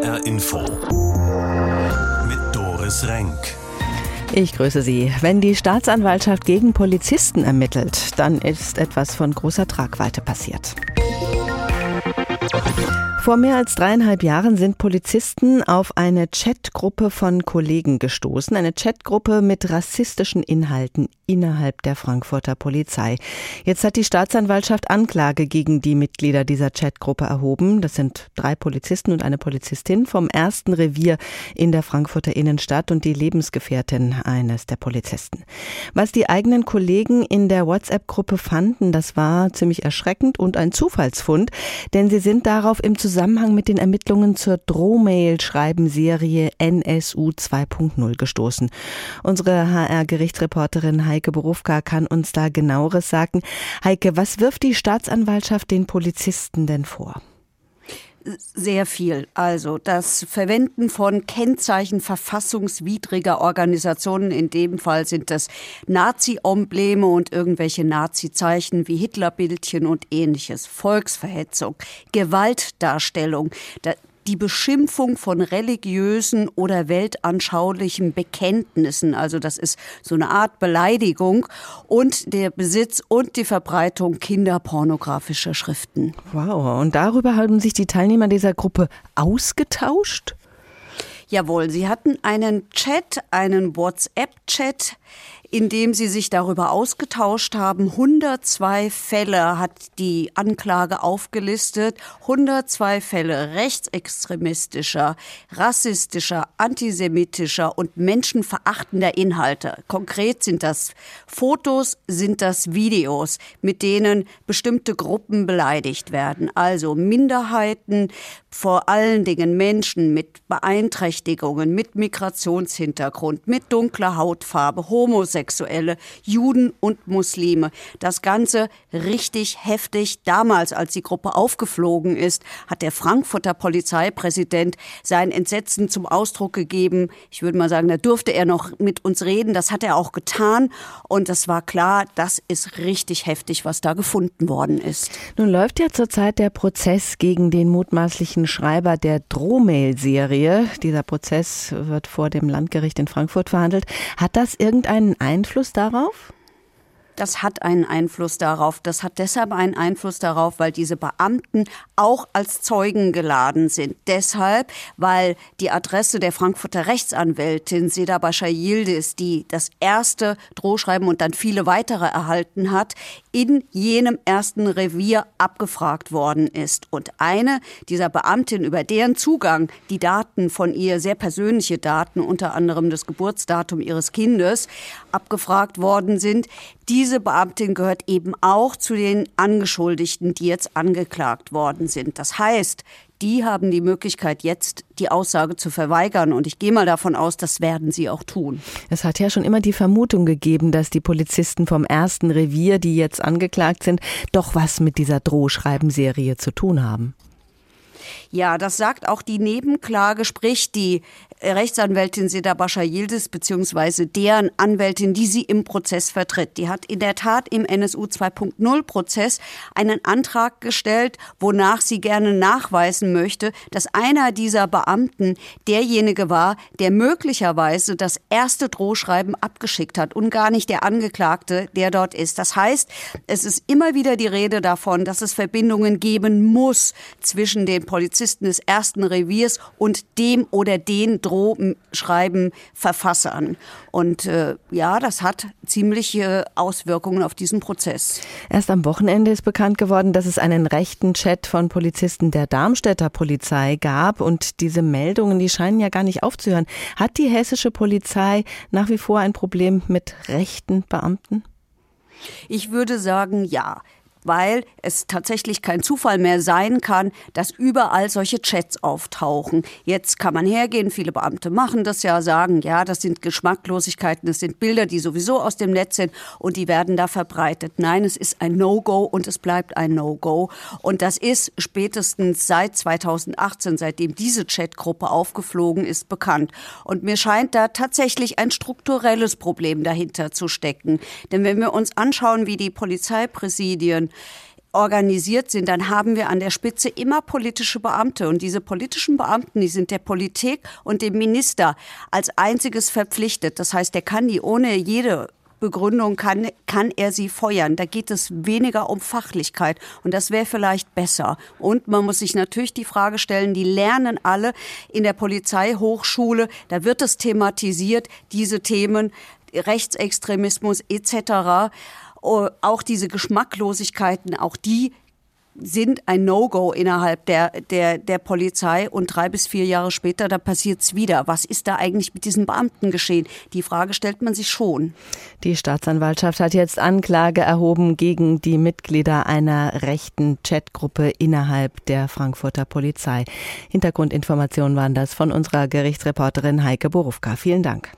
HR Info. Mit Doris Renk. Ich grüße Sie. Wenn die Staatsanwaltschaft gegen Polizisten ermittelt, dann ist etwas von großer Tragweite passiert. Vor mehr als dreieinhalb Jahren sind Polizisten auf eine Chatgruppe von Kollegen gestoßen, eine Chatgruppe mit rassistischen Inhalten innerhalb der Frankfurter Polizei. Jetzt hat die Staatsanwaltschaft Anklage gegen die Mitglieder dieser Chatgruppe erhoben. Das sind drei Polizisten und eine Polizistin vom ersten Revier in der Frankfurter Innenstadt und die Lebensgefährtin eines der Polizisten. Was die eigenen Kollegen in der WhatsApp-Gruppe fanden, das war ziemlich erschreckend und ein Zufallsfund, denn sie sind darauf im Zusammenhang mit den Ermittlungen zur Drohmail-Schreiben-Serie NSU 2.0 gestoßen. Unsere HR-Gerichtsreporterin Heike Berufka kann uns da genaueres sagen. Heike, was wirft die Staatsanwaltschaft den Polizisten denn vor? Sehr viel. Also das Verwenden von Kennzeichen verfassungswidriger Organisationen, in dem Fall sind das Nazi-Embleme und irgendwelche Nazi-Zeichen wie Hitlerbildchen und ähnliches, Volksverhetzung, Gewaltdarstellung die Beschimpfung von religiösen oder weltanschaulichen Bekenntnissen. Also das ist so eine Art Beleidigung und der Besitz und die Verbreitung kinderpornografischer Schriften. Wow, und darüber haben sich die Teilnehmer dieser Gruppe ausgetauscht? Jawohl, sie hatten einen Chat, einen WhatsApp-Chat, in dem sie sich darüber ausgetauscht haben. 102 Fälle hat die Anklage aufgelistet. 102 Fälle rechtsextremistischer, rassistischer, antisemitischer und menschenverachtender Inhalte. Konkret sind das Fotos, sind das Videos, mit denen bestimmte Gruppen beleidigt werden. Also Minderheiten, vor allen Dingen Menschen mit Beeinträchtigungen, mit Migrationshintergrund, mit dunkler Hautfarbe, Homosexuelle, Juden und Muslime. Das Ganze richtig heftig. Damals, als die Gruppe aufgeflogen ist, hat der Frankfurter Polizeipräsident sein Entsetzen zum Ausdruck gegeben. Ich würde mal sagen, da durfte er noch mit uns reden. Das hat er auch getan. Und es war klar, das ist richtig heftig, was da gefunden worden ist. Nun läuft ja zurzeit der Prozess gegen den mutmaßlichen Schreiber der Drohmail-Serie. Dieser Prozess wird vor dem Landgericht in Frankfurt verhandelt. Hat das irgendeinen Einfluss darauf? Das hat einen Einfluss darauf. Das hat deshalb einen Einfluss darauf, weil diese Beamten auch als Zeugen geladen sind. Deshalb, weil die Adresse der Frankfurter Rechtsanwältin Seda Bascha Yildiz, die das erste Drohschreiben und dann viele weitere erhalten hat, in jenem ersten Revier abgefragt worden ist. Und eine dieser Beamtin, über deren Zugang die Daten von ihr, sehr persönliche Daten, unter anderem das Geburtsdatum ihres Kindes, abgefragt worden sind, diese Beamtin gehört eben auch zu den Angeschuldigten, die jetzt angeklagt worden sind. Das heißt, die haben die Möglichkeit, jetzt die Aussage zu verweigern. Und ich gehe mal davon aus, das werden sie auch tun. Es hat ja schon immer die Vermutung gegeben, dass die Polizisten vom ersten Revier, die jetzt angeklagt sind, doch was mit dieser Drohschreibenserie zu tun haben. Ja, das sagt auch die Nebenklage, sprich die Rechtsanwältin Seda Bascha Yildiz beziehungsweise deren Anwältin, die sie im Prozess vertritt. Die hat in der Tat im NSU 2.0 Prozess einen Antrag gestellt, wonach sie gerne nachweisen möchte, dass einer dieser Beamten derjenige war, der möglicherweise das erste Drohschreiben abgeschickt hat und gar nicht der Angeklagte, der dort ist. Das heißt, es ist immer wieder die Rede davon, dass es Verbindungen geben muss zwischen den Polizisten des ersten Reviers und dem oder den Drohschreiben Verfassern. Und äh, ja, das hat ziemliche Auswirkungen auf diesen Prozess. Erst am Wochenende ist bekannt geworden, dass es einen rechten Chat von Polizisten der Darmstädter Polizei gab. Und diese Meldungen, die scheinen ja gar nicht aufzuhören. Hat die hessische Polizei nach wie vor ein Problem mit rechten Beamten? Ich würde sagen, ja weil es tatsächlich kein Zufall mehr sein kann, dass überall solche Chats auftauchen. Jetzt kann man hergehen, viele Beamte machen das ja, sagen, ja, das sind Geschmacklosigkeiten, das sind Bilder, die sowieso aus dem Netz sind und die werden da verbreitet. Nein, es ist ein No-Go und es bleibt ein No-Go. Und das ist spätestens seit 2018, seitdem diese Chatgruppe aufgeflogen ist, bekannt. Und mir scheint da tatsächlich ein strukturelles Problem dahinter zu stecken. Denn wenn wir uns anschauen, wie die Polizeipräsidien organisiert sind, dann haben wir an der Spitze immer politische Beamte. Und diese politischen Beamten, die sind der Politik und dem Minister als einziges verpflichtet. Das heißt, der kann die ohne jede Begründung kann, kann er sie feuern. Da geht es weniger um Fachlichkeit und das wäre vielleicht besser. Und man muss sich natürlich die Frage stellen, die lernen alle in der Polizeihochschule, da wird es thematisiert, diese Themen, Rechtsextremismus etc auch diese Geschmacklosigkeiten, auch die sind ein No-Go innerhalb der, der, der Polizei und drei bis vier Jahre später, da passiert's wieder. Was ist da eigentlich mit diesen Beamten geschehen? Die Frage stellt man sich schon. Die Staatsanwaltschaft hat jetzt Anklage erhoben gegen die Mitglieder einer rechten Chatgruppe innerhalb der Frankfurter Polizei. Hintergrundinformationen waren das von unserer Gerichtsreporterin Heike Borufka. Vielen Dank.